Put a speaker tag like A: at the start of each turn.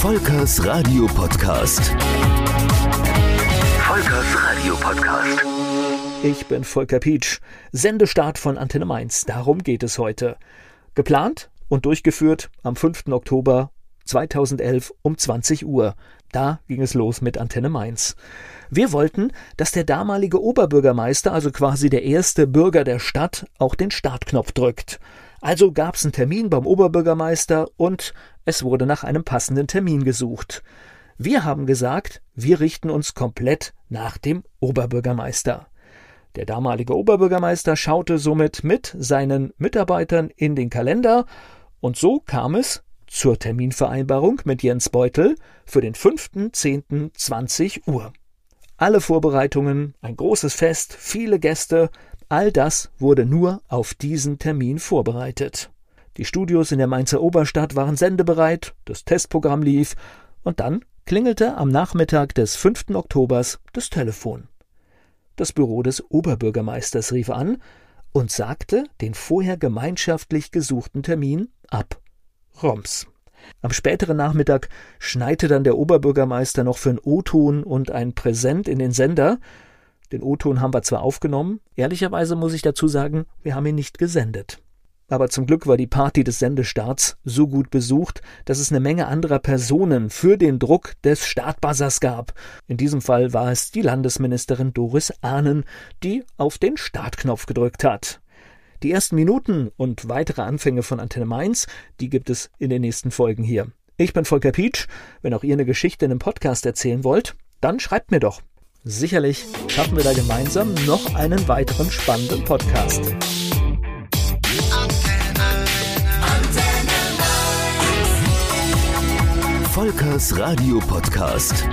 A: Volkers Radio Podcast. Volkers Radio Podcast.
B: Ich bin Volker Pietsch. Sendestart von Antenne Mainz. Darum geht es heute. Geplant und durchgeführt am 5. Oktober 2011 um 20 Uhr. Da ging es los mit Antenne Mainz. Wir wollten, dass der damalige Oberbürgermeister, also quasi der erste Bürger der Stadt, auch den Startknopf drückt. Also gab's einen Termin beim Oberbürgermeister und es wurde nach einem passenden Termin gesucht. Wir haben gesagt, wir richten uns komplett nach dem Oberbürgermeister. Der damalige Oberbürgermeister schaute somit mit seinen Mitarbeitern in den Kalender und so kam es zur Terminvereinbarung mit Jens Beutel für den 5.10.20 Uhr. Alle Vorbereitungen, ein großes Fest, viele Gäste, All das wurde nur auf diesen Termin vorbereitet. Die Studios in der Mainzer Oberstadt waren sendebereit, das Testprogramm lief, und dann klingelte am Nachmittag des 5. Oktobers das Telefon. Das Büro des Oberbürgermeisters rief an und sagte den vorher gemeinschaftlich gesuchten Termin ab. Roms. Am späteren Nachmittag schneite dann der Oberbürgermeister noch für ein O-Ton und ein Präsent in den Sender, den O-Ton haben wir zwar aufgenommen, ehrlicherweise muss ich dazu sagen, wir haben ihn nicht gesendet. Aber zum Glück war die Party des Sendestarts so gut besucht, dass es eine Menge anderer Personen für den Druck des Startbuzzers gab. In diesem Fall war es die Landesministerin Doris Ahnen, die auf den Startknopf gedrückt hat. Die ersten Minuten und weitere Anfänge von Antenne Mainz, die gibt es in den nächsten Folgen hier. Ich bin Volker Pietsch. Wenn auch ihr eine Geschichte in einem Podcast erzählen wollt, dann schreibt mir doch. Sicherlich schaffen wir da gemeinsam noch einen weiteren spannenden Podcast.
A: Volkers Radio Podcast.